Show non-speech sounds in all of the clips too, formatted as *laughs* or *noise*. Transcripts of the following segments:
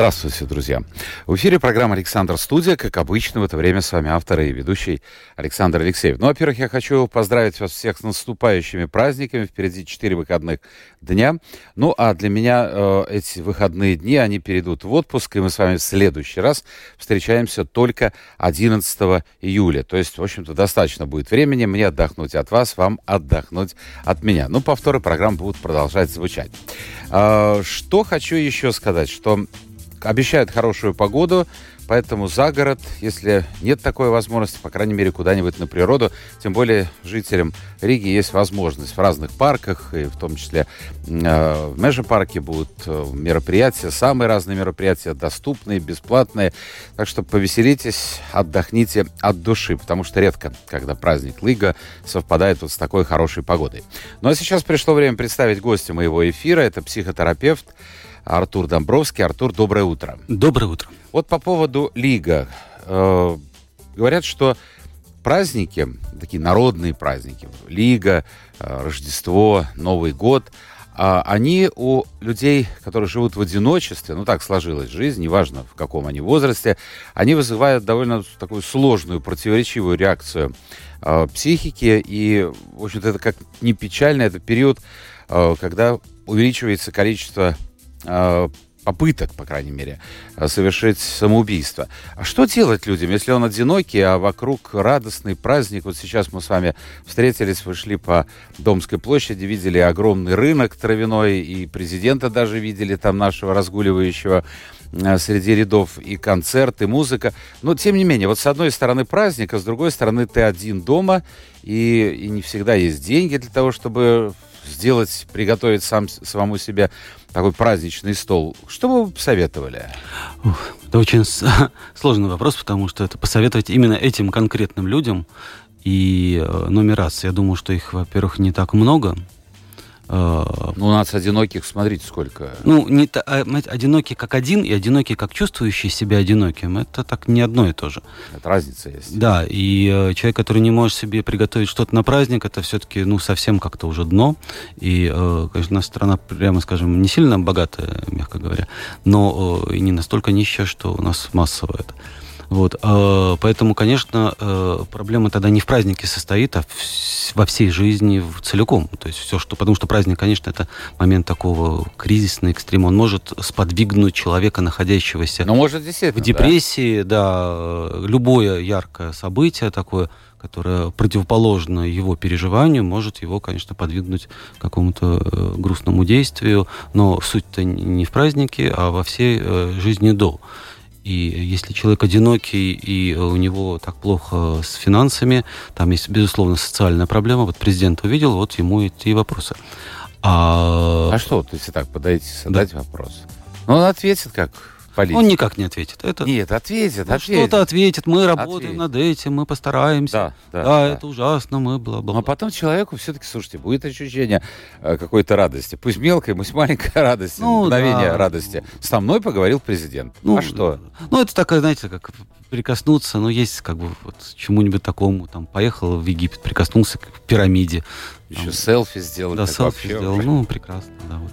Здравствуйте, друзья. В эфире программа «Александр Студия». Как обычно, в это время с вами автор и ведущий Александр Алексеев. Ну, во-первых, я хочу поздравить вас всех с наступающими праздниками. Впереди четыре выходных дня. Ну, а для меня э, эти выходные дни, они перейдут в отпуск, и мы с вами в следующий раз встречаемся только 11 июля. То есть, в общем-то, достаточно будет времени мне отдохнуть от вас, вам отдохнуть от меня. Ну, повторы программы будут продолжать звучать. Э, что хочу еще сказать, что обещают хорошую погоду, поэтому за город, если нет такой возможности, по крайней мере, куда-нибудь на природу, тем более жителям Риги есть возможность в разных парках, и в том числе э, в Межапарке будут э, мероприятия, самые разные мероприятия, доступные, бесплатные. Так что повеселитесь, отдохните от души, потому что редко, когда праздник Лига совпадает вот с такой хорошей погодой. Ну а сейчас пришло время представить гостя моего эфира. Это психотерапевт, Артур Домбровский. Артур, доброе утро. Доброе утро. Вот по поводу Лига. Э, говорят, что праздники, такие народные праздники, Лига, э, Рождество, Новый год, э, они у людей, которые живут в одиночестве, ну так сложилась жизнь, неважно в каком они возрасте, они вызывают довольно такую сложную, противоречивую реакцию э, психики. И, в общем-то, это как не печально, это период, э, когда увеличивается количество попыток, по крайней мере, э, совершить самоубийство. А что делать людям, если он одинокий, а вокруг радостный праздник? Вот сейчас мы с вами встретились, вышли по Домской площади, видели огромный рынок травяной, и президента даже видели там нашего разгуливающего э, среди рядов и концерт, и музыка. Но, тем не менее, вот с одной стороны праздник, а с другой стороны ты один дома, и, и не всегда есть деньги для того, чтобы сделать, приготовить сам, самому себе такой праздничный стол, что бы вы посоветовали? Это очень *laughs* сложный вопрос, потому что это посоветовать именно этим конкретным людям. И э, номер раз, я думаю, что их, во-первых, не так много. Ну, у нас одиноких, смотрите, сколько. Ну, не а, одинокий как один и одинокий как чувствующий себя одиноким, это так не одно и то же. Это разница есть. Да, и э, человек, который не может себе приготовить что-то на праздник, это все-таки, ну, совсем как-то уже дно. И, э, конечно, наша страна, прямо скажем, не сильно богатая, мягко говоря, но э, и не настолько нищая, что у нас массово это. Вот, э, поэтому, конечно, э, проблема тогда не в празднике состоит, а во всей жизни целиком. То есть все, что... Потому что праздник, конечно, это момент такого кризисного экстрима. Он может сподвигнуть человека, находящегося Но может, в депрессии, да? да, любое яркое событие такое, которое противоположно его переживанию, может его, конечно, подвигнуть к какому-то э, грустному действию. Но суть-то не в празднике, а во всей жизни до. И если человек одинокий, и у него так плохо с финансами, там есть, безусловно, социальная проблема. Вот президент увидел, вот ему эти вопросы. А, а что, то есть так подойти, задать да. вопрос? Ну, он ответит как политик. Он никак не ответит. Это... Нет, ответит, ну, ответит. Что-то ответит, мы работаем ответит. над этим, мы постараемся. Да, да, да, да. это ужасно, мы бла-бла. Но потом человеку все-таки, слушайте, будет ощущение э, какой-то радости. Пусть мелкой, пусть маленькая *laughs* радость, ну, мгновение да. радости. Со мной поговорил президент. Ну, а что? Ну, это такое, знаете, как прикоснуться, ну, есть как бы вот чему-нибудь такому, там, поехал в Египет, прикоснулся к пирамиде, еще там, селфи сделал. Да, селфи вообще. сделал. Ну, прекрасно, да. Вот,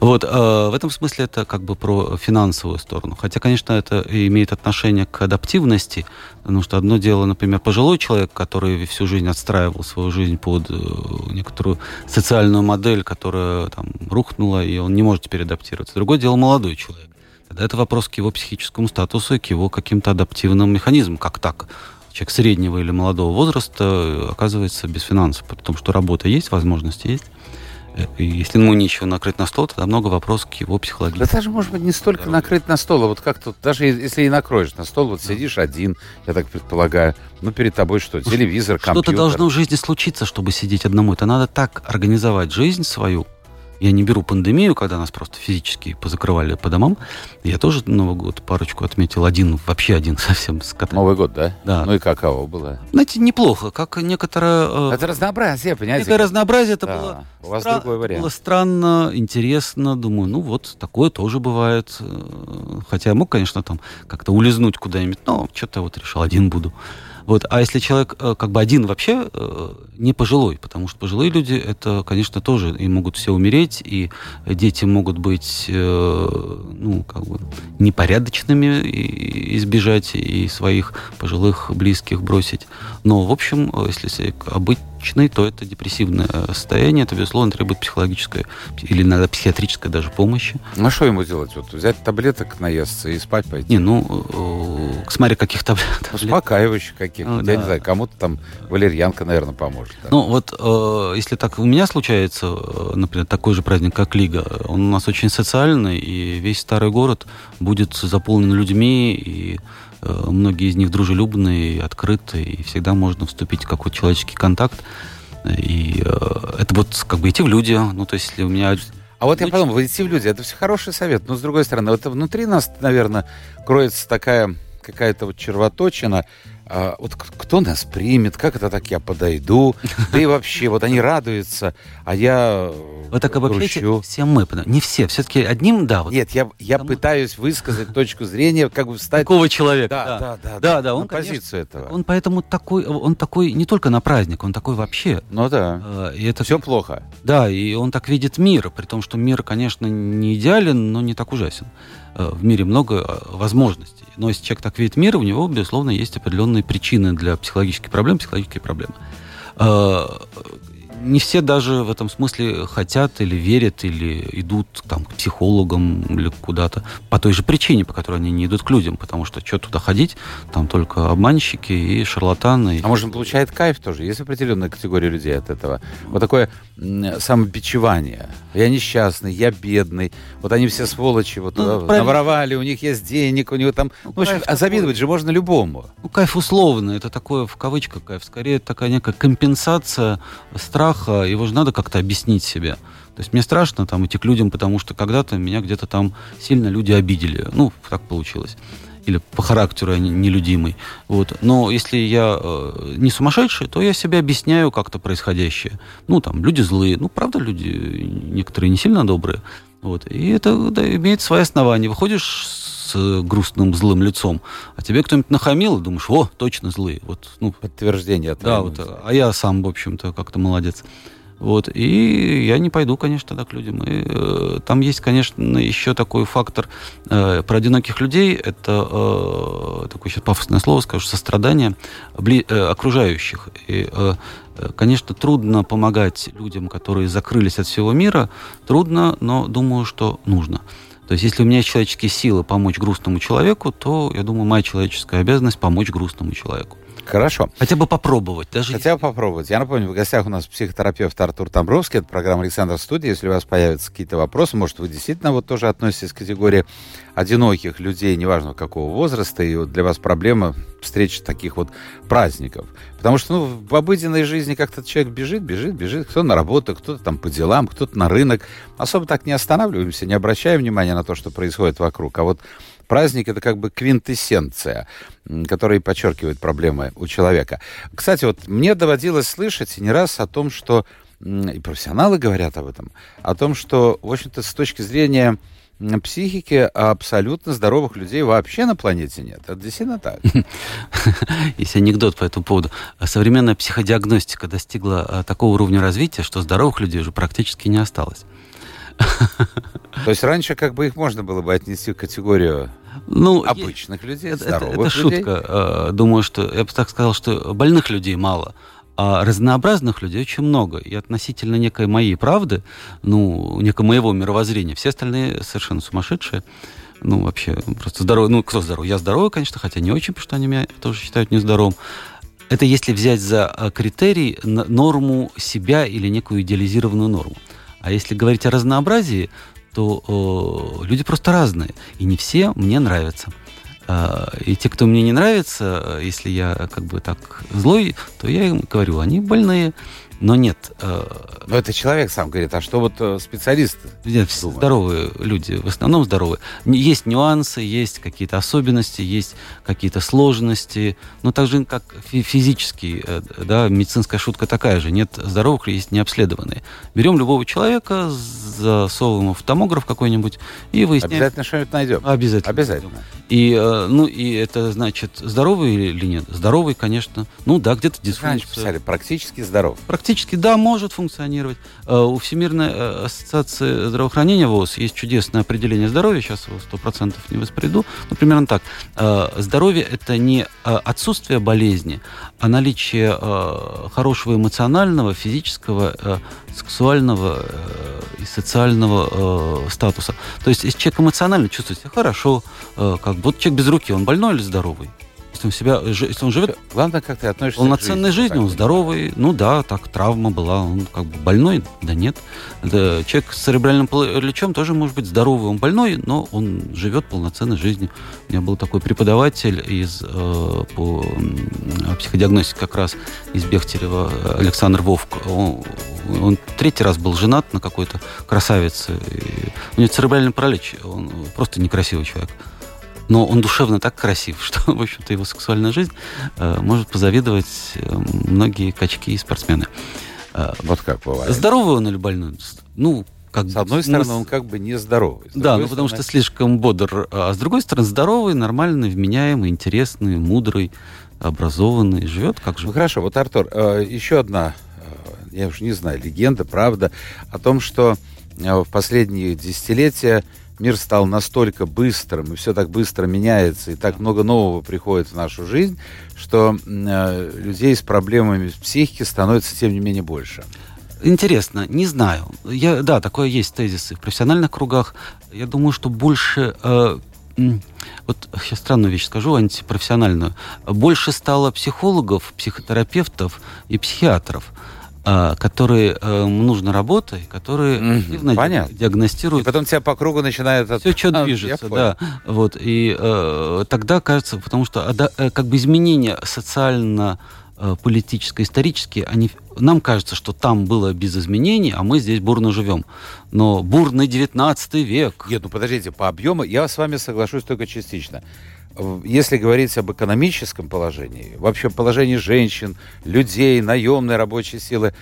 вот э, в этом смысле это как бы про финансовую сторону. Хотя, конечно, это имеет отношение к адаптивности, потому что одно дело, например, пожилой человек, который всю жизнь отстраивал свою жизнь под э, некоторую социальную модель, которая там рухнула, и он не может теперь адаптироваться. Другое дело молодой человек. Тогда это вопрос к его психическому статусу и к его каким-то адаптивным механизмам. Как так? Человек среднего или молодого возраста э, оказывается без финансов, потому что работа есть, возможности есть. Э, и если ему нечего накрыть на стол, тогда много вопросов к его психологии. Да даже, может быть, не столько Здоровье. накрыть на стол, а вот как тут, даже если и накроешь на стол, вот сидишь один, я так предполагаю, ну перед тобой что, телевизор, компьютер. Что-то должно в жизни случиться, чтобы сидеть одному. Это надо так организовать жизнь свою, я не беру пандемию, когда нас просто физически позакрывали по домам. Я тоже Новый год парочку отметил, один, вообще один *laughs* совсем с котами. Новый год, да? Да. Ну и каково было? Знаете, неплохо, как некоторое... э, Это разнообразие, понимаете? Некое разнообразие, это Да, было, у вас стра- другой вариант. было странно, интересно, думаю, ну вот, такое тоже бывает. Э, Хотя я мог, конечно, там как-то улизнуть куда-нибудь, но что-то вот решил, один буду. Вот. А если человек э, как бы один вообще э, не пожилой, потому что пожилые люди, это, конечно, тоже и могут все умереть, и дети могут быть, э, ну, как бы непорядочными и избежать и своих пожилых близких бросить. Но, в общем, если человек обычный, то это депрессивное состояние, это, безусловно, требует психологической или иногда психиатрической даже помощи. Ну, а что ему делать? Вот взять таблеток, наесться и спать пойти? Не, ну, э, смотря каких таб- *laughs* таблеток. Успокаивающих каких-то. Ну, Я да. не знаю, кому-то там валерьянка, наверное, поможет. да. Ну, вот э, если так у меня случается, э, например, такой же праздник, как Лига, он у нас очень социальный, и весь старый город будет заполнен людьми, и э, многие из них дружелюбные, открытые, и всегда можно вступить в какой-то человеческий контакт. И э, это вот как бы идти в люди. Ну, то есть, если у меня А вот я Ну, подумал, идти в люди, это все хороший совет. Но с другой стороны, вот внутри нас, наверное, кроется такая какая-то вот червоточина. А, вот кто нас примет, как это так я подойду, да и вообще, вот они радуются, а я э, Вы так обобщаете, грущу. все мы, не все, все-таки одним, да, вот Нет, я, я Кому- пытаюсь высказать точку зрения, как бы встать такого человека. да, да, да, Да, да, он, на конечно, позицию этого. Он поэтому такой, он такой не только на праздник, он такой вообще. Ну да, Э, И это все плохо. Да, и он так видит мир, при том, что мир, конечно, не идеален, но не так ужасен. Э, В мире много э, возможностей. Но если человек так видит мир, у него, безусловно, есть определенные причины для психологических проблем, психологические проблемы. Не все даже в этом смысле хотят или верят, или идут там, к психологам или куда-то по той же причине, по которой они не идут к людям, потому что что туда ходить, там только обманщики и шарлатаны. А может, он получает кайф тоже? Есть определенная категория людей от этого. Вот такое самобичевание. Я несчастный, я бедный. Вот они все сволочи, вот Ну, правильно. наворовали, у них есть денег, у него там... Ну, в общем, а завидовать же можно любому. Ну, кайф условно, это такое в кавычках кайф. Скорее, такая некая компенсация страха, его же надо как-то объяснить себе. То есть мне страшно там идти к людям, потому что когда-то меня где-то там сильно люди обидели. Ну, так получилось. Или по характеру я не- нелюдимый. Вот. Но если я э, не сумасшедший, то я себе объясняю как-то происходящее. Ну, там, люди злые. Ну, правда, люди некоторые не сильно добрые. Вот. И это да, имеет свои основания. Выходишь с э, грустным, злым лицом, а тебе кто-нибудь нахамил, и думаешь, о, точно злые. Вот, ну, Подтверждение. да, вот, а я сам, в общем-то, как-то молодец. Вот, и я не пойду, конечно, тогда к людям. И, э, там есть, конечно, еще такой фактор э, про одиноких людей. Это э, такое сейчас пафосное слово, скажу, сострадание бли- э, окружающих. И, э, конечно, трудно помогать людям, которые закрылись от всего мира. Трудно, но думаю, что нужно. То есть, если у меня есть человеческие силы помочь грустному человеку, то, я думаю, моя человеческая обязанность помочь грустному человеку. Хорошо. Хотя бы попробовать, даже Хотя бы попробовать. Я напомню, в гостях у нас психотерапевт Артур Тамбровский. Это программа «Александр Студия». Если у вас появятся какие-то вопросы, может, вы действительно вот тоже относитесь к категории одиноких людей, неважно какого возраста, и вот для вас проблема встречи таких вот праздников. Потому что ну, в обыденной жизни как-то человек бежит, бежит, бежит. Кто на работу, кто-то там по делам, кто-то на рынок. Особо так не останавливаемся, не обращаем внимания на то, что происходит вокруг. А вот праздник это как бы квинтэссенция, которая подчеркивает проблемы у человека. Кстати, вот мне доводилось слышать не раз о том, что и профессионалы говорят об этом, о том, что, в общем-то, с точки зрения психики абсолютно здоровых людей вообще на планете нет. Это действительно так. *laughs* Есть анекдот по этому поводу. Современная психодиагностика достигла а, такого уровня развития, что здоровых людей уже практически не осталось. То есть раньше как бы их можно было бы отнести в категорию Ну, обычных людей, это, это- здоровых это людей. шутка. Э, Думаю, что я бы так сказал, что больных людей мало, а разнообразных людей очень много. И относительно некой моей правды, ну, некого моего мировоззрения, все остальные совершенно сумасшедшие. Ну, вообще, просто здоровый. Ну, кто здоровый? Я здоровый, конечно, хотя не очень, потому что они меня тоже считают нездоровым. Это если взять за э, критерий норму себя или некую идеализированную норму. А если говорить о разнообразии, то э, люди просто разные. И не все мне нравятся. А, И те, кто мне не нравится, э, если я как бы так злой, то я им говорю, они больные. Но нет. Э, Но это человек сам говорит, а что вот э, специалисты? Нет, здоровые люди, в основном здоровые. Есть нюансы, есть какие-то особенности, есть какие-то сложности. Но так же, как физически, э, да, медицинская шутка такая же. Нет здоровых, есть необследованные. Берем любого человека, засовываем в томограф какой-нибудь и выясняем... Обязательно что-нибудь найдем. Обязательно. Обязательно. И, ну, и это значит, здоровый или нет? Здоровый, конечно. Ну да, где-то дисфункция. Писали, практически здоров. Практически Теоретически, да, может функционировать. Э, у Всемирной э, ассоциации здравоохранения ВОЗ есть чудесное определение здоровья, сейчас его сто процентов не воспроиду, но примерно так. Э, здоровье – это не отсутствие болезни, а наличие хорошего эмоционального, физического, сексуального и социального статуса. То есть, если человек эмоционально чувствует себя хорошо, как вот человек без руки, он больной или здоровый? Если он, себя, если он живет... Главное, как ты относишься Полноценной к жизни, жизнью, он здоровый. Ну да, так, травма была. Он как бы больной? Да нет. Это человек с церебральным параличом тоже может быть здоровый. Он больной, но он живет полноценной жизнью. У меня был такой преподаватель из, э, по психодиагностике как раз из Бехтерева, Александр Вовк. Он, он третий раз был женат на какой-то красавице. И у него церебральный паралич. Он просто некрасивый человек но он душевно так красив, *laughs* что, в общем-то, его сексуальная жизнь э, может позавидовать э, многие качки и спортсмены. Э, вот как бывает. Здоровый он или больной? Ну, как с одной стороны, он как бы не здоровый. Да, ну потому что слишком бодр. А с другой стороны, здоровый, нормальный, вменяемый, интересный, мудрый, образованный, живет как же. Ну хорошо, вот, Артур, э, еще одна, я уж не знаю, легенда, правда, о том, что в последние десятилетия мир стал настолько быстрым, и все так быстро меняется, и так много нового приходит в нашу жизнь, что э, людей с проблемами психики становится, тем не менее, больше. Интересно, не знаю. Я, да, такое есть тезисы в профессиональных кругах. Я думаю, что больше... Э, вот сейчас странную вещь скажу, антипрофессиональную. Больше стало психологов, психотерапевтов и психиатров. А, которые э, нужно работать, которые mm-hmm. Понятно. диагностируют. И потом тебя по кругу начинает... От... Все что *laughs* движется, да. Вот, и э, тогда кажется, потому что э, как бы изменения социально э, политические, исторические, они, нам кажется, что там было без изменений, а мы здесь бурно живем. Но бурный 19 век... Нет, ну подождите, по объему я с вами соглашусь только частично если говорить об экономическом положении, вообще положении женщин, людей, наемной рабочей силы,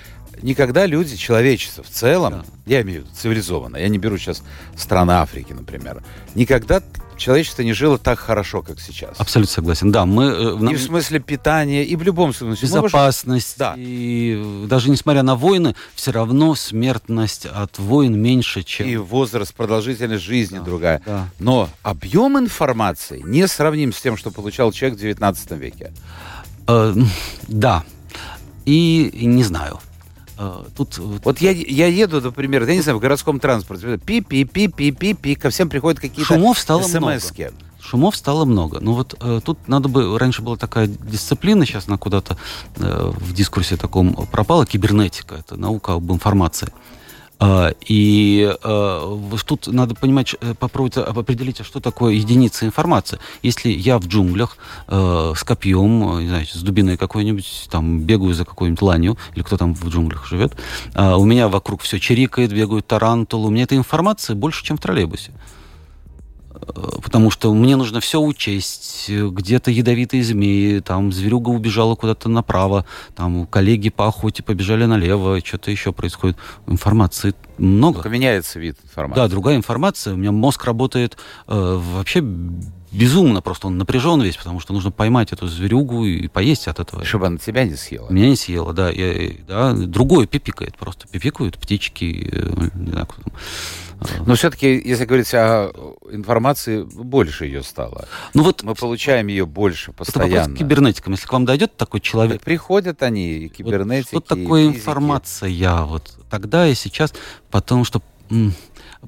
никогда люди, человечество в целом, да. я имею в виду цивилизованно, я не беру сейчас страны Африки, например, никогда человечество не жило так хорошо, как сейчас. Абсолютно согласен. Да, мы... Э, нам... И в смысле питания, и в любом смысле. Безопасность. Да. И даже несмотря на войны, все равно смертность от войн меньше, чем... И возраст, продолжительность жизни да, другая. Да. Но объем информации не сравним с тем, что получал человек в 19 веке. Э, да. И, и не знаю. А, тут... Вот я, я еду, например, я не знаю, в городском транспорте, пи-пи-пи-пи-пи-пи, ко всем приходят какие-то Шумов стало много. Шумов стало много. Ну вот э, тут надо бы... Раньше была такая дисциплина, сейчас она куда-то э, в дискурсе таком пропала, кибернетика. Это наука об информации. А, и а, тут надо понимать, э, попробовать определить, а что такое единица информации. Если я в джунглях с копьем, не знаю, с дубиной какой-нибудь, там, бегаю за какой-нибудь ланью, или кто там в джунглях живет, у меня вокруг все чирикает, бегают тарантулы, у меня этой информации больше, чем в троллейбусе потому что мне нужно все учесть. Где-то ядовитые змеи, там зверюга убежала куда-то направо, там коллеги по охоте побежали налево, что-то еще происходит. Информации много. Только меняется вид информации. Да, другая информация. У меня мозг работает э, вообще безумно просто, он напряжен весь, потому что нужно поймать эту зверюгу и поесть от этого. Чтобы она тебя не съела. Меня не съела, да. Я, да другое пипикает просто. Пипикают птички, э, не знаю, кто там. Но все-таки, если говорить о информации, больше ее стало. Ну вот мы получаем ее больше постоянно. Это кибернетиком. Если к вам дойдет такой человек, так приходят они и кибернетики. Вот что такое физики. информация? Вот тогда и сейчас, потому что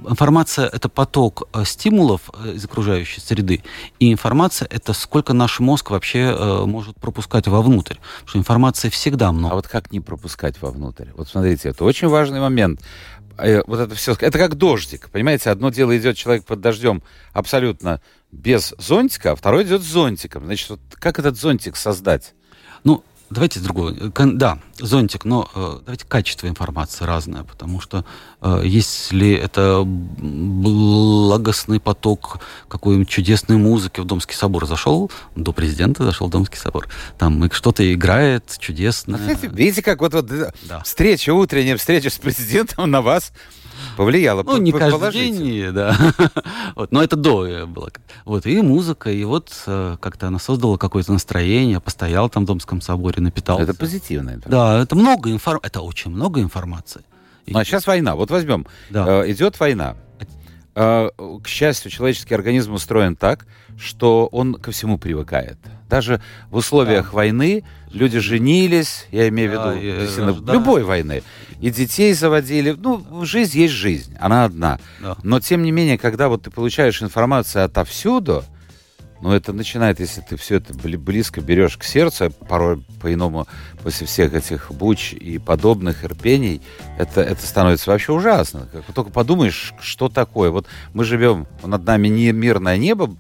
информация это поток э, стимулов э, из окружающей среды, и информация это сколько наш мозг вообще э, может пропускать вовнутрь. Потому что информации всегда много. А вот как не пропускать вовнутрь? Вот смотрите, это очень важный момент. Вот это все, это как дождик, понимаете? Одно дело идет человек под дождем абсолютно без зонтика, а второй идет с зонтиком. Значит, вот как этот зонтик создать? Давайте с другого. Кон- Да, зонтик, но э, давайте качество информации разное, потому что э, если это благостный поток какой-нибудь чудесной музыки в Домский собор зашел, до президента зашел в Домский собор, там что-то играет чудесно. *laughs* Видите, как вот, вот э, Да. встреча, утренняя встреча с президентом на вас повлияла Ну, не каждый день, да. *laughs* вот, но это до э, было. Вот, и музыка, и вот э, как-то она создала какое-то настроение, постоял там в Домском соборе, напитался. Это позитивная информация. Да, это много информации, это очень много информации. Ну, а сейчас война. Вот возьмем. Да. Э, идет война. Э, к счастью, человеческий организм устроен так, что он ко всему привыкает. Даже в условиях войны люди женились, я имею в Да, виду, действительно, рождали. любой войны, и детей заводили. Ну, жизнь есть жизнь, она одна. Да. Но, тем не менее, когда вот ты получаешь информацию отовсюду, ну, это начинает, если ты все это бли- близко берешь к сердцу, порой по-иному после всех этих буч и подобных ирпений, это, это становится вообще ужасно. Как только подумаешь, что такое. Вот мы живем, над нами не мирное небо,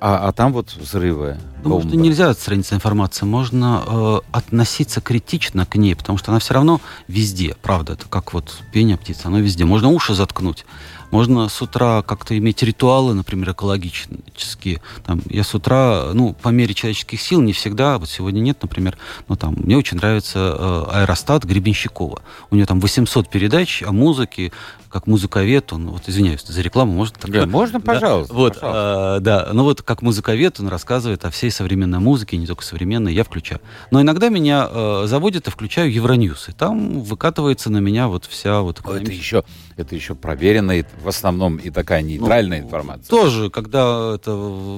а, а там вот взрывы. Ну, может, бомбы. нельзя отстраниться информацией, можно э, относиться критично к ней, потому что она все равно везде, правда, это как вот пение птицы, оно везде. Можно уши заткнуть, можно с утра как-то иметь ритуалы, например, экологические. Там, я с утра, ну, по мере человеческих сил, не всегда, вот сегодня нет, например, но там, мне очень нравится э, аэростат Гребенщикова. У нее там 800 передач о музыке, как музыковед, он, вот извиняюсь за рекламу, может такое? Да, можно, Да. пожалуйста, Вот, пожалуйста. а, да, ну вот как музыковед он рассказывает о всей современной музыке, не только современной, я включаю. Но иногда меня э, заводит и включаю Евроньюз, и там выкатывается на меня вот вся вот... Но это еще, это еще проверенная, в основном и такая нейтральная информация. Тоже, когда это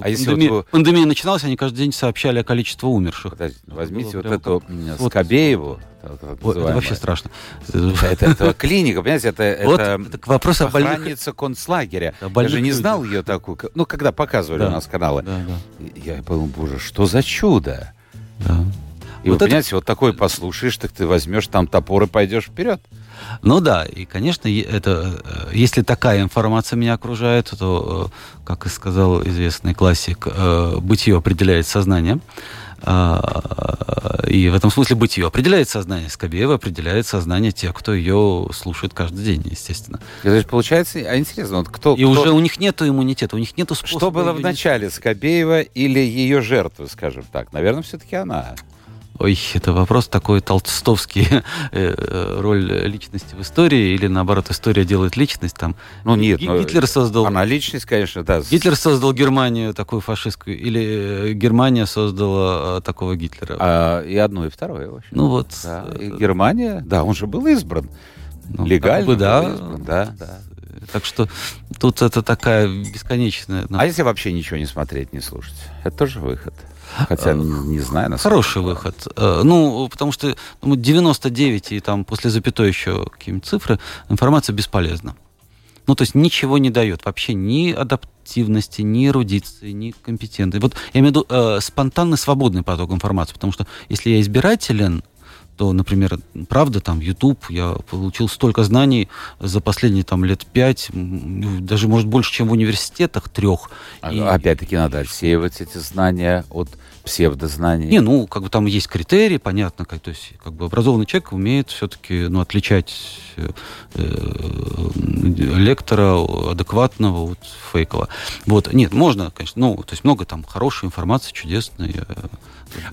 А если пандемия, вот вы- пандемия начиналась, они каждый день сообщали о количестве умерших. Подождите, возьмите было вот прям эту как- вот. Скобееву, Ой, это называемую. вообще страшно. Это, это клиника, понимаете, это, Вот, это это к вопросу о больных... концлагеря. О Я больных же не знал ее такую. Ну, когда показывали Да. у нас каналы. Да, да, Я подумал, боже, что за чудо? да. И Вот вы это- понимаете, вот такое послушаешь, так ты возьмешь там топор и пойдешь вперед. Ну да, и, конечно, это, э, если такая информация меня окружает, то, э, как и сказал известный классик, э, бытие определяет сознание. А, И в этом смысле бытие определяет сознание. Скобеева определяет сознание тех, кто ее слушает каждый день, естественно. И, то есть, получается, а интересно, вот кто, И кто- уже у них нет иммунитета, у них нет способа... что было в начале, Скобеева или ее жертвы, скажем так? Наверное, все-таки она. Ой, это вопрос такой толстовский. *laughs* э, э, Роль личности в истории или, наоборот, история делает личность. Там Ну, нет, ну, Гитлер создал... Она личность, конечно, да. Гитлер создал Германию такую фашистскую, или э, Германия создала такого Гитлера. а, и одно, и второе, в общем. ну вот, Да, и Германия, да, он же был избран. ну, Легально как бы да. был избран, да, да. Так что тут это такая бесконечная... ну, А если вообще ничего не смотреть, не слушать? Это тоже выход. Хотя не, знаю, насколько. Хороший выход. Э, Ну, потому что ну, 99 и там после запятой еще какие-нибудь цифры, информация бесполезна. Ну, то есть ничего не дает. Вообще ни адаптивности, ни эрудиции, ни компетенции. Вот я имею в виду э, спонтанный, свободный поток информации. Потому что если я избирателен, то, например, правда, там, YouTube, я получил столько знаний за последние там лет пять, м, даже, может, больше, чем в университетах трех. А- И- Опять-таки надо отсеивать эти знания от псевдознаний. Не, ну, как бы там есть критерии, понятно, как, то есть, как бы образованный человек умеет все-таки, ну, отличать э, э, лектора адекватного от фейкового. Вот, нет, можно, конечно, ну, то есть много там хорошей информации, чудесной. э,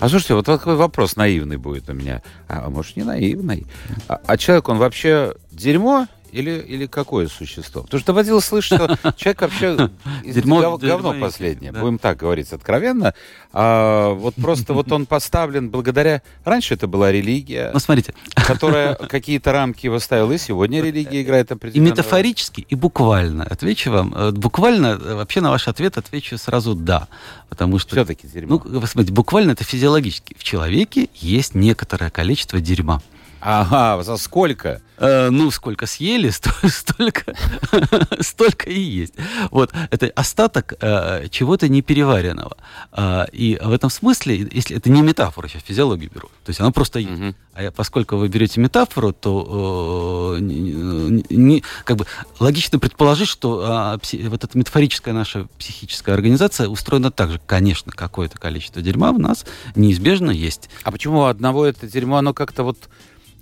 А слушайте, вот такой вопрос наивный будет у меня. А может, не наивный. А, а человек, он вообще дерьмо или, или какое существо? Потому что доводилось слышать, что *laughs* человек вообще Дерьмо- гов- дерьмо говно и- последнее. да. Будем так говорить откровенно. А, вот просто вот он поставлен благодаря... Раньше это была религия, Ну, смотрите, которая *laughs* какие-то рамки выставила, и сегодня религия играет и определенную роль. метафорически, и буквально. Отвечу вам, э, буквально, э, вообще на ваш ответ отвечу сразу «да». Потому что Все-таки дерьмо. Ну, смотрите, буквально это физиологически. В человеке есть некоторое количество дерьма. Ага, за сколько? Э, ну, сколько съели, *laughs* столько, *laughs* столько и есть. Вот, это остаток э, чего-то непереваренного. Э, и в этом смысле, если это не метафора, сейчас физиологию беру, то есть она просто есть. Угу. А я, поскольку вы берете метафору, то э, не, не, как бы логично предположить, что э, пси, вот эта метафорическая наша психическая организация устроена так же. Конечно, какое-то количество дерьма в нас неизбежно есть. А почему у одного это дерьмо, оно как-то вот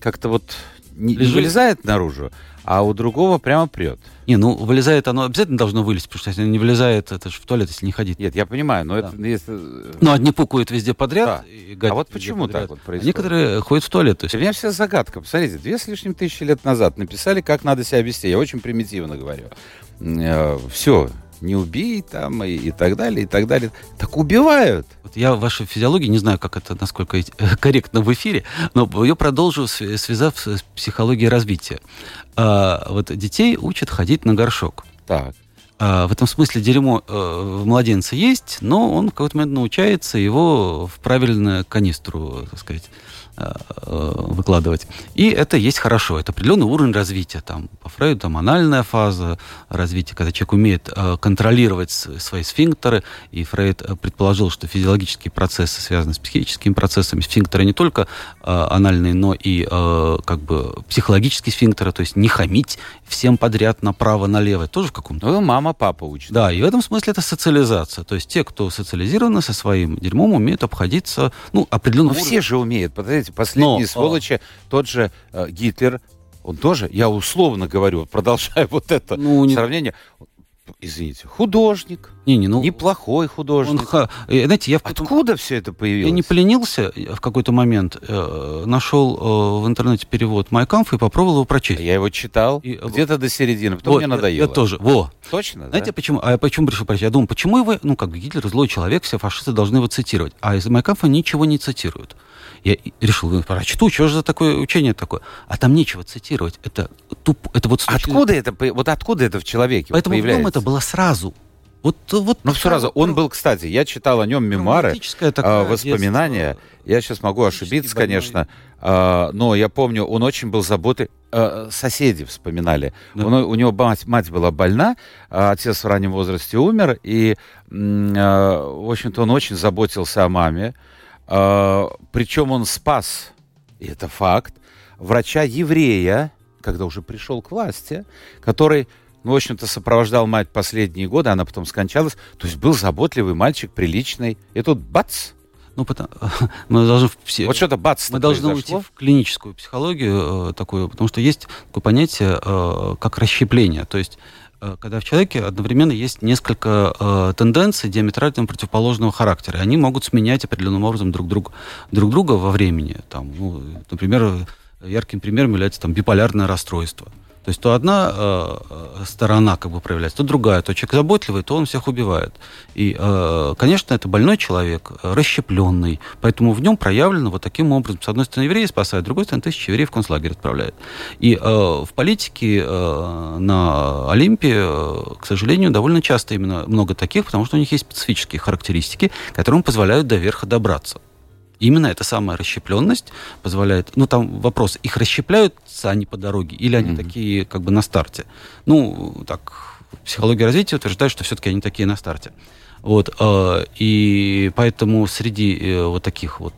как-то вот не, не вылезает наружу, а у другого прямо прет. Не, ну вылезает оно обязательно должно вылезть, потому что если не вылезает, это же в туалет, если не ходить. Нет, я понимаю, но да. это если... Ну, одни пукают везде подряд. Да. И а вот почему подряд. так вот происходит? А некоторые ходят в туалет. То есть... Для меня вся загадка. Посмотрите, две с лишним тысячи лет назад написали, как надо себя вести. Я очень примитивно говорю. Э, Все, не убей там и, и так далее, и так далее. Так убивают. Вот я в вашей физиологии, не знаю, как это, насколько *laughs* корректно в эфире, но ее продолжу, связав с психологией развития. А, вот детей учат ходить на горшок. Так. А, в этом смысле дерьмо э, в младенце есть, но он в какой-то момент научается его в правильную канистру, так сказать, выкладывать. И это есть хорошо. Это определенный уровень развития. Там, по Фрейду там анальная фаза развития, когда человек умеет э, контролировать свои сфинктеры. И Фрейд э, предположил, что физиологические процессы связаны с психическими процессами. Сфинктеры не только анальные, но и как бы психологические сфинктеры, то есть не хамить всем подряд направо-налево. Тоже в каком-то... Ну, мама, папа учат. Да, и в этом смысле это социализация. То есть те, кто социализированы со своим дерьмом, умеют обходиться, ну, определенно... Ну, все же умеют. Подождите, эти последние Но, сволочи, а... тот же э, Гитлер, он тоже, я условно говорю, продолжаю *laughs* вот это ну, сравнение, извините, художник. Не, не, ну, неплохой художник. Он, знаете, я Откуда все это появилось? Я не поленился в какой-то момент, э, нашел э, в интернете перевод Майкамфа и попробовал его прочесть. Я его читал и, где-то до середины, потом вот, мне надоело. Я, я тоже. Во. Точно, Знаете, да? почему? А я почему решил прочесть? Я думаю, почему его, ну, как бы Гитлер злой человек, все фашисты должны его цитировать. А из Майкамфа ничего не цитируют. Я решил, ну, прочту, что же за такое учение такое? А там нечего цитировать. Это туп, это вот... Откуда это, вот откуда это в человеке Поэтому появляется? в нем это было сразу. Вот, вот ну, сразу. Он был, кстати, я читал о нем мемуары, такая, воспоминания. Детство. Я сейчас могу ошибиться, конечно, а, но я помню, он очень был заботой. А, соседи вспоминали. Да. Он, у него мать, мать была больна, а отец в раннем возрасте умер, и, в общем-то, он очень заботился о маме. А, причем он спас, и это факт, врача-еврея, когда уже пришел к власти, который, ну, в общем-то, сопровождал мать последние годы, она потом скончалась. То есть был заботливый мальчик, приличный. И тут бац! Ну, потому, *laughs* мы должны все, вот что-то бац мы должны уйти в клиническую психологию э, такую, потому что есть такое понятие э, как расщепление. То есть когда в человеке одновременно есть несколько э, тенденций диаметрально противоположного характера. Они могут сменять определенным образом друг друга, друг друга во времени. Там, ну, например, ярким примером является там, биполярное расстройство. То есть то одна э, э, сторона как бы проявляется, то другая. То человек заботливый, то он всех убивает. И, э, конечно, это больной человек, расщепленный. Поэтому в нем проявлено вот таким образом. С одной стороны, евреи спасают, с другой стороны, тысячи евреев в концлагерь отправляют. И э, в политике э, на Олимпе, э, к сожалению, довольно часто именно много таких, потому что у них есть специфические характеристики, которые им позволяют до верха добраться. Именно эта самая расщепленность позволяет... Ну, там вопрос, их расщепляются они по дороге или они mm-hmm. такие как бы на старте? Ну, так, психология развития утверждает, что все-таки они такие на старте. Вот, э, и поэтому среди э, вот таких вот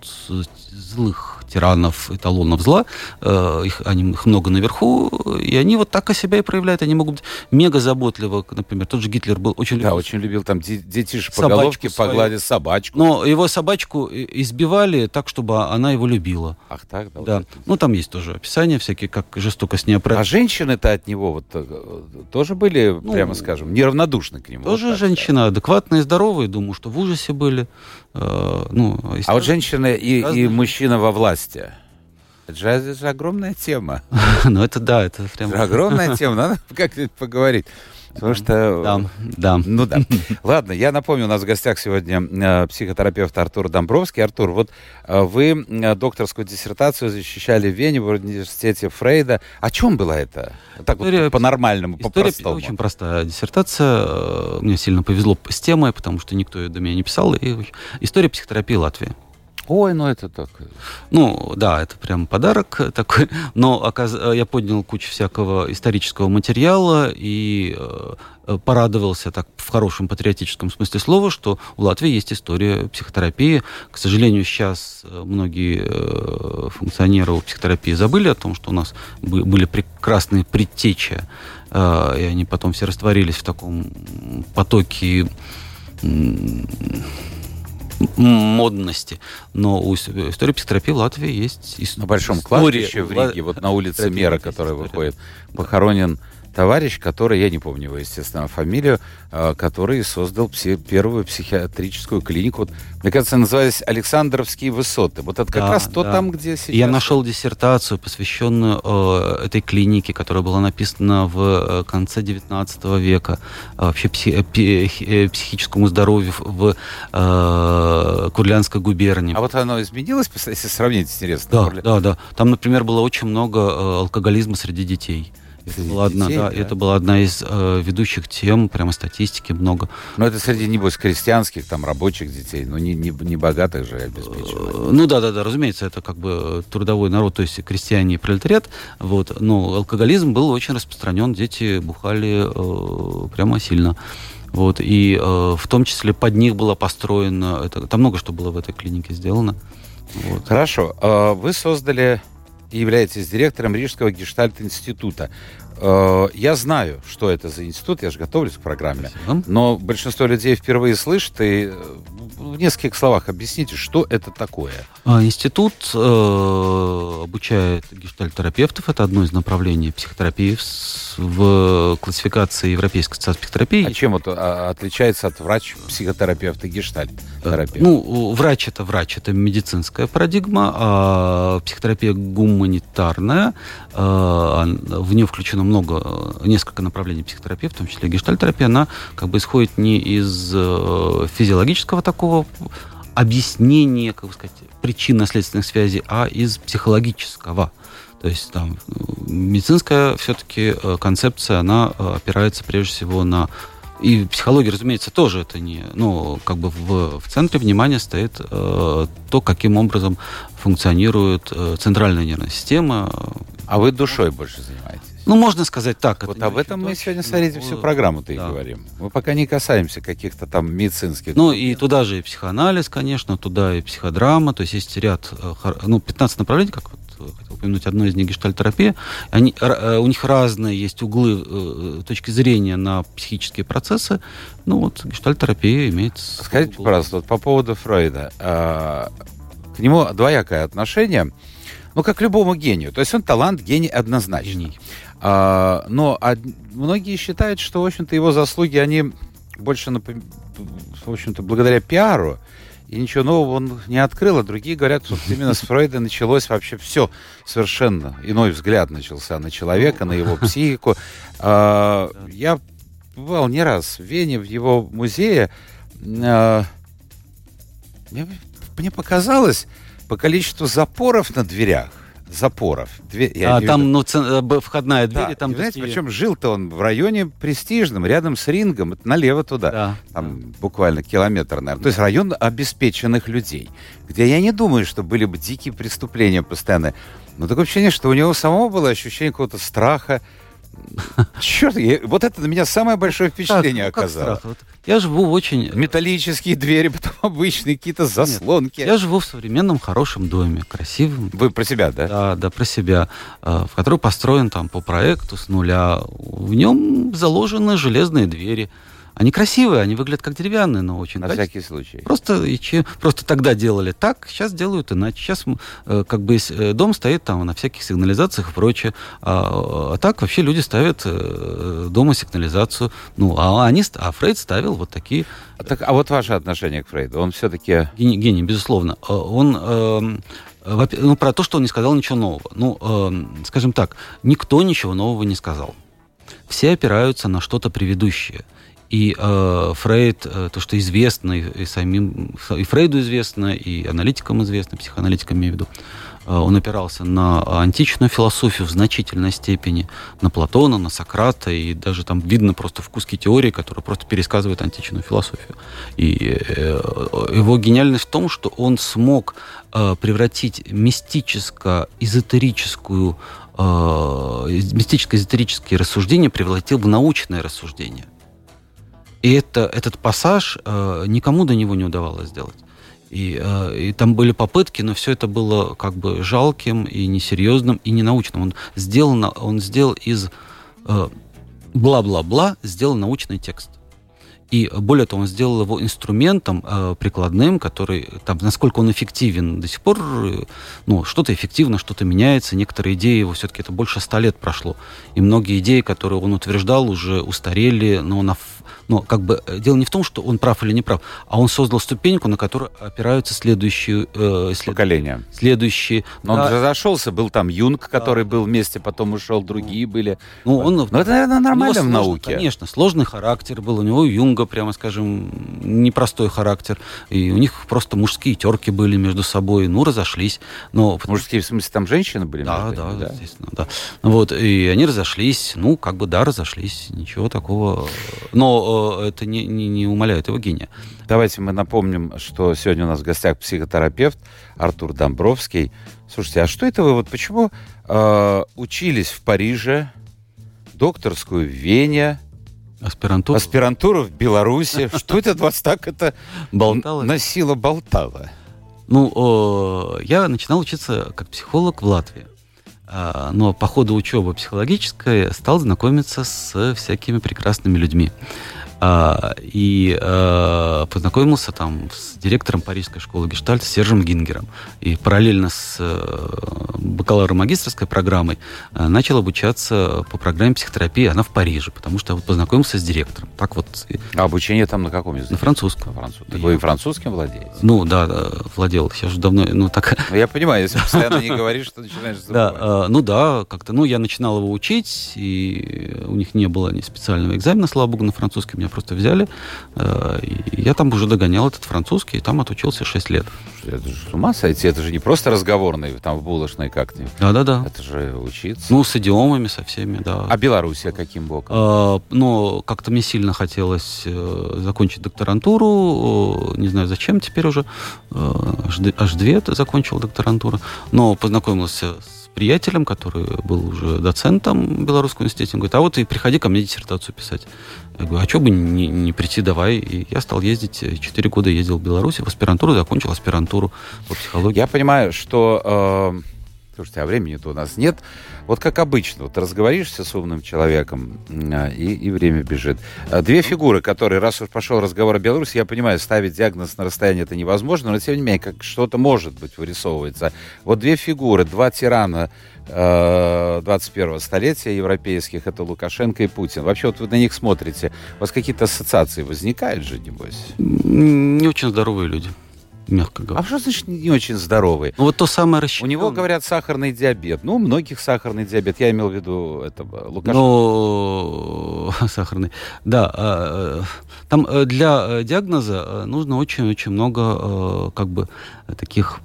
злых тиранов, эталонов зла, э, их, они, их много наверху, и они вот так о себя и проявляют. Они могут быть мега заботливы. Например, тот же Гитлер был очень любил... Да, очень любил там детишек по головке погладить собачку. Но его собачку избивали так, чтобы она его любила. Ах так? Да. да. Вот ну, там есть тоже описания всякие, как жестоко с ней А женщины-то от него вот э, тоже были, ну, прямо скажем, неравнодушны к нему? Тоже вот женщина сказать. адекватная, здоровая, думаю, что в ужасе были. Э, ну, а вот женщина и, и мужчина во власти. Это же, это же огромная тема. *laughs* ну, это да, это прям... огромная *laughs* тема, надо как-нибудь поговорить. Потому что... Да, да. Ну да. *laughs* Ладно, я напомню, у нас в гостях сегодня э, психотерапевт Артур Домбровский. Артур, вот э, вы э, докторскую диссертацию защищали в Вене, в университете Фрейда. О чем была это? Так история, вот по-нормальному, по-простому. очень простая диссертация. Мне сильно повезло с темой, потому что никто ее до меня не писал. И история психотерапии Латвии. Ой, ну это так. Ну, да, это прям подарок такой. Но оказ... я поднял кучу всякого исторического материала и э, порадовался так в хорошем патриотическом смысле слова, что у Латвии есть история психотерапии. К сожалению, сейчас э, многие э, функционеры психотерапии забыли о том, что у нас были прекрасные предтечи, и они потом все растворились в таком потоке модности. Но у истории психотерапии в Латвии есть история. На Большом кладбище в Риге, вот на улице Мера, которая выходит, похоронен товарищ, который, я не помню его, естественно, фамилию, а, который создал пси- первую психиатрическую клинику. Вот, мне кажется, назывались Александровские высоты. Вот это как да, раз то да. там, где сейчас... Я нашел диссертацию, посвященную э, этой клинике, которая была написана в э, конце 19 века. Э, вообще пси- э, психическому здоровью в э, Курлянской губернии. А вот оно изменилось, если сравнить, интересно? Да, да, да. Там, например, было очень много э, алкоголизма среди детей. Это была, одна, детей, да, да? это была одна из э, ведущих тем, прямо статистики много. Но это среди, небось, крестьянских, там, рабочих детей, но не, не, не богатых же обеспечивают. Э, ну да, да, да, разумеется, это как бы трудовой народ, то есть крестьяне и пролетариат. Вот, но алкоголизм был очень распространен, дети бухали э, прямо сильно. Вот, и э, в том числе под них было построено, это, там много что было в этой клинике сделано. Вот. Хорошо. А вы создали и являетесь директором Рижского гештальт-института. Э, я знаю, что это за институт, я же готовлюсь к программе, но большинство людей впервые слышат, и э, в нескольких словах объясните, что это такое. А, институт э, обучает гештальтерапевтов, это одно из направлений психотерапии в, классификации Европейской ассоциации психотерапии. А чем это а, отличается от врач-психотерапевта гештальт-терапии? Ну, врач это врач, это медицинская парадигма, а психотерапия гуманитарная, в нее включено много, несколько направлений психотерапии, в том числе гештальтерапия, она как бы исходит не из э, физиологического такого объяснения, как бы сказать, причинно-следственных связей, а из психологического. То есть там медицинская все-таки э, концепция, она э, опирается прежде всего на и психология, разумеется, тоже это не, ну, как бы в, в центре внимания стоит э, то, каким образом функционирует э, центральная нервная система. А вы душой больше занимаетесь? Ну, можно сказать так. Вот об этом мы сегодня, смотрите, всю программу-то да. и говорим. Мы пока не касаемся каких-то там медицинских... Ну, и туда же и психоанализ, конечно, туда и психодрама, то есть есть ряд, э, ну, 15 направлений, как вот э, хотел упомянуть, одно из них гештальтерапия. Они, э, у них разные есть углы точки зрения на психические процессы. Ну, вот гештальтерапия имеет... Скажите, угол. пожалуйста, вот по поводу Фрейда. А, к нему двоякое отношение. Ну, как к любому гению. То есть он талант, гений однозначно. Гений. А, но а, многие считают, что, в общем-то, его заслуги, они больше, напом... в общем-то, благодаря пиару, и ничего нового он не открыл, а другие говорят, что именно с *laughs* Фрейда началось вообще все совершенно. Иной взгляд начался на человека, на его психику. А, я бывал не раз в Вене, в его музее. А, мне, мне показалось, по количеству запоров на дверях, запоров. Дверь, я а там ну, ц... Э, входная дверь. Да. там и, знаете, причем жил-то он в районе престижном, рядом с рингом, это налево туда. Да. Там да. буквально километр, наверное. То есть район обеспеченных людей, где я не думаю, что были бы дикие преступления постоянно. Но такое ощущение, что у него самого было ощущение какого-то страха, Черт, я, вот это на меня самое большое впечатление так, ну, оказало. Вот я живу в очень... Металлические двери, *laughs* потом обычные какие-то заслонки. Нет, я живу в современном хорошем доме, красивом. Вы про себя, да? Да, да, про себя. Э, в который построен там по проекту с нуля. В нем заложены железные двери. Они красивые, они выглядят как деревянные, но очень На всякий случай. Просто, и, просто тогда делали так, сейчас делают иначе. Сейчас э, как бы э, дом стоит там на всяких сигнализациях и прочее. А, а так вообще люди ставят э, дома сигнализацию. Ну, а, они, а Фрейд ставил вот такие... А, так, а вот ваше отношение к Фрейду? Он все-таки... Гений, гений, безусловно. А, он... Э, ну, про то, что он не сказал ничего нового. Ну, э, скажем так, никто ничего нового не сказал. Все опираются на что-то предыдущее. И э, Фрейд, э, то, что известно и, и самим, и Фрейду известно, и аналитикам известно, психоаналитикам имею в виду, он опирался на античную философию в значительной степени, на Платона, на Сократа, и даже там видно просто в куске теории, которая просто пересказывает античную философию. И его гениальность в том, что он смог превратить мистическо-эзотерическую мистическо-эзотерические рассуждения превратил в научное рассуждение. И это, этот пассаж э, никому до него не удавалось сделать. И, э, и там были попытки, но все это было как бы жалким и несерьезным и ненаучным. Он сделал, он сделал из э, бла-бла-бла, сделал научный текст. И более того, он сделал его инструментом э, прикладным, который, там, насколько он эффективен до сих пор, э, ну, что-то эффективно, что-то меняется, некоторые идеи его все-таки, это больше ста лет прошло. И многие идеи, которые он утверждал, уже устарели, но на но как бы э, дело не в том, что он прав или не прав, а он создал ступеньку, на которую опираются следующие... Э, след... Поколения. Следующие... Но да. он разошелся, был там Юнг, который да. был вместе, потом ушел, другие были. Ну, он... Но это, наверное, нормально в науке. Конечно, сложный характер был. У него Юнга, прямо скажем, непростой характер. И у них просто мужские терки были между собой. Ну, разошлись. Но... Мужские, в смысле, там женщины были? Да, да, да, естественно, да. Вот, и они разошлись. Ну, как бы, да, разошлись. Ничего такого. Но это не, не, не умаляет его гения. Давайте мы напомним, что сегодня у нас в гостях психотерапевт Артур Домбровский. Слушайте, а что это вы, вот почему э, учились в Париже, докторскую в Вене, Аспирантуру? Аспирантуру в Беларуси. *laughs* Что это вас так это болтало? носило, болтало? Ну, я начинал учиться как психолог в Латвии. А, но по ходу учебы психологической стал знакомиться с всякими прекрасными людьми. А, и а, познакомился там с директором Парижской школы Гештальта Сержем Гингером. И параллельно с э, бакалавро-магистрской программой э, начал обучаться по программе психотерапии. Она в Париже, потому что познакомился с директором. Так вот. А обучение там на каком языке? На французском. На французском. Вы и французским владеете? Ну, да, владел. Сейчас уже давно, ну, так... Ну, я понимаю, если постоянно не говоришь, что начинаешь забывать. Да, ну да, как-то, ну, я начинал его учить, и у них не было ни специального экзамена, слава богу, на французском. Меня просто взяли, э, и я там уже догонял этот французский, и там отучился 6 лет. Это же с ума сойти, это же не просто разговорный, там в булочной как-нибудь. Да-да-да. Это же учиться. Ну, с идиомами, со всеми, да. А Белоруссия каким боком? А, ну, как-то мне сильно хотелось э, закончить докторантуру, не знаю зачем теперь уже, аж две закончил докторантуру, но познакомился с приятелем, который был уже доцентом Белорусского университета. Он говорит, а вот и приходи ко мне диссертацию писать. Я говорю, а что бы не, не прийти, давай. И я стал ездить, четыре года ездил в Беларусь, в аспирантуру, закончил аспирантуру по психологии. Я понимаю, что... Э, слушайте, а времени-то у нас нет. Вот как обычно, вот разговоришься с умным человеком, а, и, и время бежит. А, две фигуры, которые, раз уж пошел разговор о Беларуси, я понимаю, ставить диагноз на расстоянии это невозможно, но тем не менее, как что-то может быть вырисовывается. Вот две фигуры, два тирана 21-го э, столетия европейских, это Лукашенко и Путин. Вообще, вот вы на них смотрите, у вас какие-то ассоциации возникают же, небось? Не очень здоровые люди мягко говоря. А что значит не очень здоровый? Ну, вот то самое рассчитанное. У него, говорят, сахарный диабет. Ну, у многих сахарный диабет. Я имел в виду это Лукашенко. Ну, *laughs* сахарный. Да. А, э, там э, для диагноза нужно очень-очень много как бы таких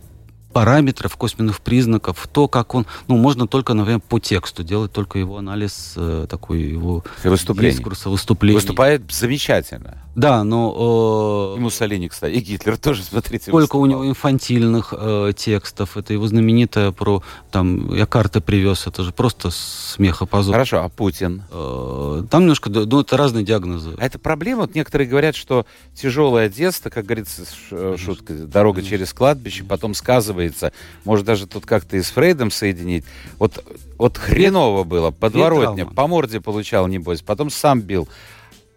параметров, косвенных признаков, то, как он, ну, можно только, например, по тексту делать только его анализ, э, такой его выступление. дискурса, выступления. Выступает замечательно. Да, но... Э, и Муссолини, кстати, и Гитлер тоже, *laughs* смотрите. Сколько у него инфантильных э, текстов. Это его знаменитое про, там, я карты привез, это же просто смеха позор. Хорошо, а Путин? Э, там немножко, ну, это разные диагнозы. А это проблема? Вот некоторые говорят, что тяжелое детство, как говорится, шутка, дорога через кладбище, потом сказывается. Может, даже тут как-то и с Фрейдом соединить. Вот, вот хреново было, подворотня, по морде получал, небось, потом сам бил.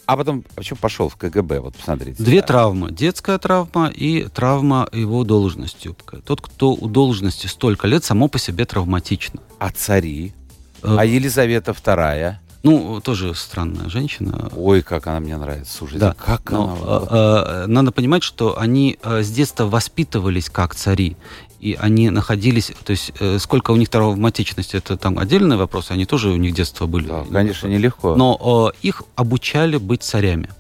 А потом, почему пошел в КГБ? Вот посмотрите. Две да. травмы. Детская травма и травма его должностью. Тот, кто у должности столько лет, само по себе травматично. А цари? Э... А Елизавета вторая? Ну, тоже странная женщина. Ой, как она мне нравится. Слушайте, да. как Но, она... Э, э, надо понимать, что они э, с детства воспитывались как цари и они находились, то есть э, сколько у них травматичности, это там отдельный вопрос, они тоже у них детство были. Да, конечно, нелегко. Но э, их обучали быть царями.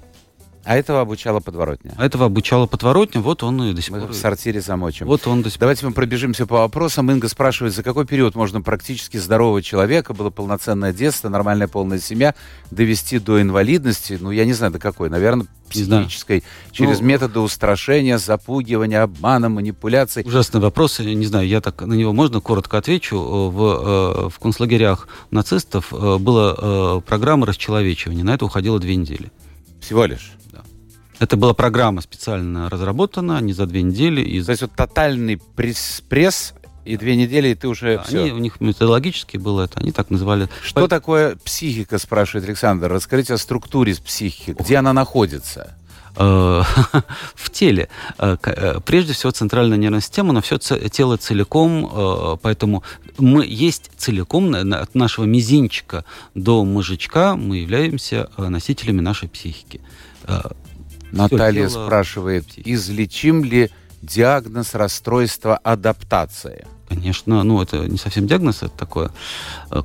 А этого обучала подворотня? А этого обучала подворотня, вот он и до сих Мы пор... в сортире замочим. Вот он до сих. Давайте мы пробежимся по вопросам. Инга спрашивает, за какой период можно практически здорового человека, было полноценное детство, нормальная полная семья, довести до инвалидности? Ну, я не знаю, до какой. Наверное, психической. Через Ну, методы устрашения, запугивания, обмана, манипуляций. Ужасный вопрос, я не знаю, я так на него можно коротко отвечу. В, э, в концлагерях нацистов э, была э, программа расчеловечивания, на это уходило две недели. Всего лишь. Это была программа специально разработана, не за две недели. И То есть вот тотальный пресс, пресс и две недели, и ты уже они, все. у них методологически было это, они так называли. Что такое психика, спрашивает Александр. Расскажите о структуре психики. Где она находится? Э, *laughs* в теле. Э, э, Прежде всего центральная нервная система, но все тело целиком, поэтому мы есть целиком от нашего мизинчика до мозжечка мы являемся носителями нашей психики. Наталья тело- спрашивает, излечим ли диагноз расстройства адаптации? Конечно, ну это не совсем диагноз, это такое,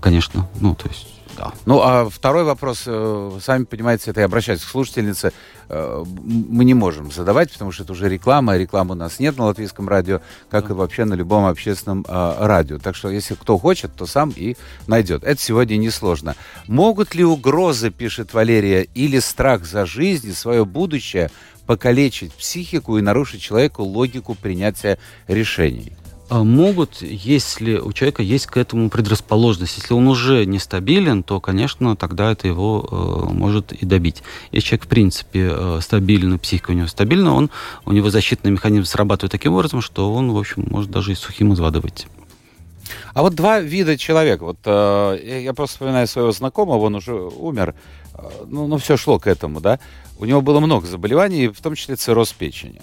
конечно, ну то есть, да. Ну, а второй вопрос, э, сами понимаете, это я обращаюсь к слушательнице, э, мы не можем задавать, потому что это уже реклама, а рекламы у нас нет на латвийском радио, как и вообще на любом общественном э, радио. Так что, если кто хочет, то сам и найдет. Это сегодня несложно. Могут ли угрозы, пишет Валерия, или страх за жизнь и свое будущее покалечить психику и нарушить человеку логику принятия решений? А Могут, если у человека есть к этому предрасположенность. Если он уже нестабилен, то, конечно, тогда это его э, может и добить. Если человек, в принципе, э, стабильный, психика у него стабильна, он, у него защитный механизм срабатывает таким образом, что он, в общем, может даже и сухим из воды выйти. А вот два вида человека. Вот э, я- я просто вспоминаю своего знакомого, он уже умер. Э, ну, ну, все шло к этому, да. У него было много заболеваний, в том числе цирроз печени.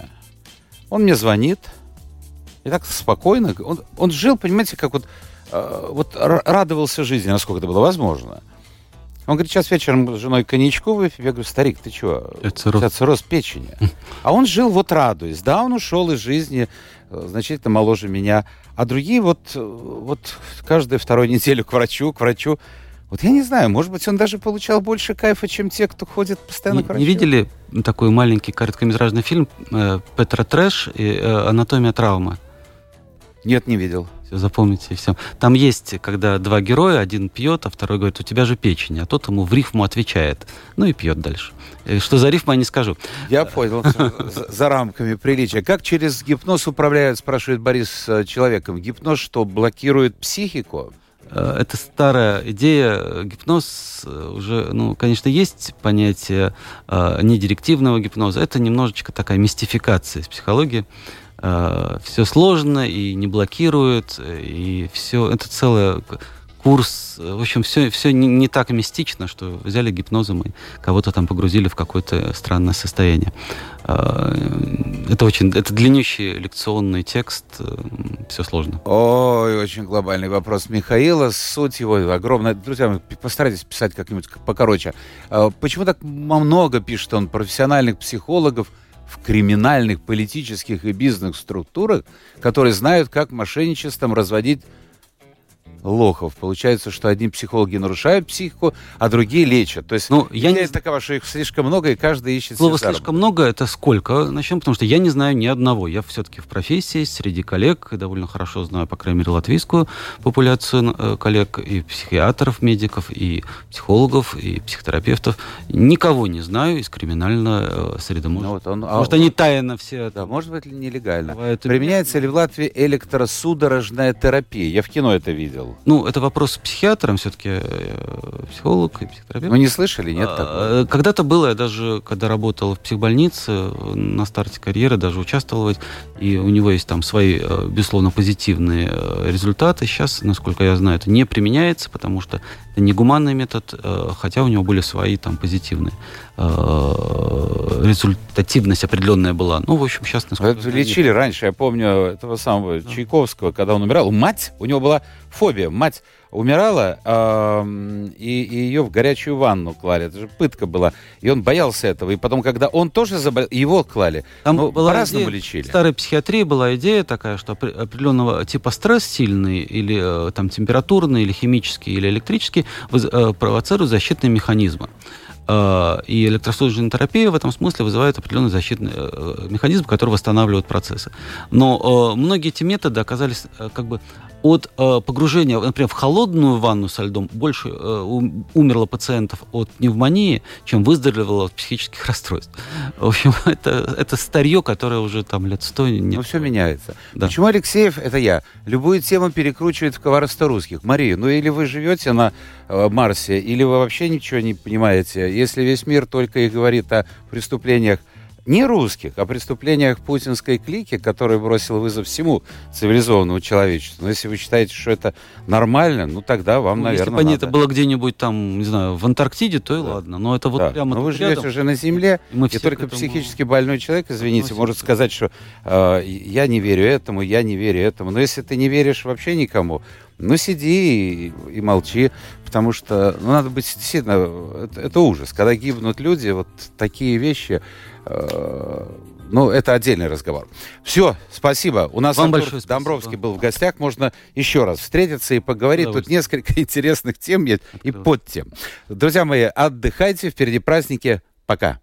Он мне звонит, и так спокойно. Он, он жил, понимаете, как вот, э, вот радовался жизни, насколько это было возможно. Он говорит, сейчас вечером с женой коньячку выпьем. Я говорю, старик, ты чего? Это У цирроз. тебя цирроз печени. А он жил вот радуясь. Да, он ушел из жизни э, значительно моложе меня. А другие вот, э, вот каждую вторую неделю к врачу, к врачу. Вот я не знаю, может быть, он даже получал больше кайфа, чем те, кто ходит постоянно Не, к врачу. не видели такой маленький короткометражный фильм э, Петра Трэш и э, «Анатомия травмы»? Нет, не видел. Все, запомните, все. Там есть, когда два героя, один пьет, а второй говорит, у тебя же печень, а тот ему в рифму отвечает. Ну и пьет дальше. Э, Что за рифма, я не скажу. Я понял, за, рамками приличия. Как через гипноз управляют, спрашивает Борис, э, человеком? Гипноз что, блокирует психику? Э, Это старая идея. Гипноз уже, ну, конечно, есть понятие э, недирективного гипноза. Это немножечко такая мистификация из психологии. Все сложно и не блокирует, э, и все. Это целый к- курс. э, В общем, все, все не, не так мистично, что взяли гипнозом и кого-то там погрузили в какое-то странное состояние. Э, Это очень, это длиннющий лекционный текст, все сложно. Ой, очень глобальный вопрос Михаила. Суть его огромная. Друзья, постарайтесь писать как-нибудь покороче. Почему так много, пишет он, профессиональных психологов в криминальных, политических и бизнес-структурах, которые знают, как мошенничеством разводить лохов. Получается, что одни психологи нарушают психику, а другие лечат. То есть Ну, я не такова, что их слишком много, и каждый ищет Слово слишком много, это сколько? Начнем, потому что я не знаю ни одного. Я все-таки в профессии, среди коллег, довольно хорошо знаю, по крайней мере, латвийскую популяцию э, коллег, и психиатров, медиков, и психологов, и психотерапевтов. Никого не знаю из криминальной э, среды. Может, Ну, вот он- а- может они тайно все... Да, может быть, нелегально. Бывает Применяется ли в Латвии электросудорожная терапия? Я в кино это видел. Ну, это вопрос с психиатром все-таки, психолог и психотерапевт. Ну, не слышали, нет такого? А, Когда-то было, я даже когда работал в психбольнице, на старте карьеры даже участвовал, и у него есть там свои, э, безусловно, позитивные э, результаты. Сейчас, насколько я знаю, это не применяется, потому что это не гуманный метод, э, хотя у него были свои там позитивные. Э, Результативность определенная была. Ну, в общем, сейчас... Это лечили раньше, я помню этого самого Чайковского, когда он умирал. Мать, у него была фобия. Мать умирала, и, и ее в горячую ванну клали. Это же пытка была. И он боялся этого. И потом, когда он тоже заболел, его клали. Там Ну, была по-разному идея- лечили. В старой психиатрии была идея такая, что опре- определенного типа стресс сильный, или э, там температурный, или химический, или электрический, э, провоцирует защитные механизмы. Э, и электросудочная терапия в этом смысле вызывает определенный защитный э, механизм, который восстанавливает процессы. Но многие эти методы оказались как бы от э, погружения, например, в холодную ванну со льдом больше э, умерло пациентов от пневмонии, чем выздоровело от психических расстройств. *laughs* В общем, это, это старье, которое уже там лет сто нет. Ну, все меняется. Да. Почему Алексеев, это я, любую тему перекручивает в коварство русских? Мария, ну или вы живете на э, Марсе, или вы вообще ничего не понимаете? Если весь мир только и говорит о преступлениях не русских, о преступлениях путинской клики, которая бросила вызов всему цивилизованному человечеству. Но если вы считаете, что это нормально, ну тогда вам, ну, наверное, Если бы надо. это было где-нибудь там, не знаю, в Антарктиде, то и да. ладно. Но это вот да. прямо Но вы живете рядом. уже на Земле, и, мы и только этому... психически больной человек, извините, мы может сказать, что э, я не верю этому, я не верю этому. Но если ты не веришь вообще никому, ну, сиди и, и молчи, потому что, ну, надо быть действительно, это, это ужас. Когда гибнут люди, вот такие вещи, э, ну, это отдельный разговор. Все, спасибо. У нас Вам Артур большое Домбровский был в гостях. Можно еще раз встретиться и поговорить. Тут несколько *laughs* интересных тем есть и подтем. Друзья мои, отдыхайте. Впереди праздники. Пока.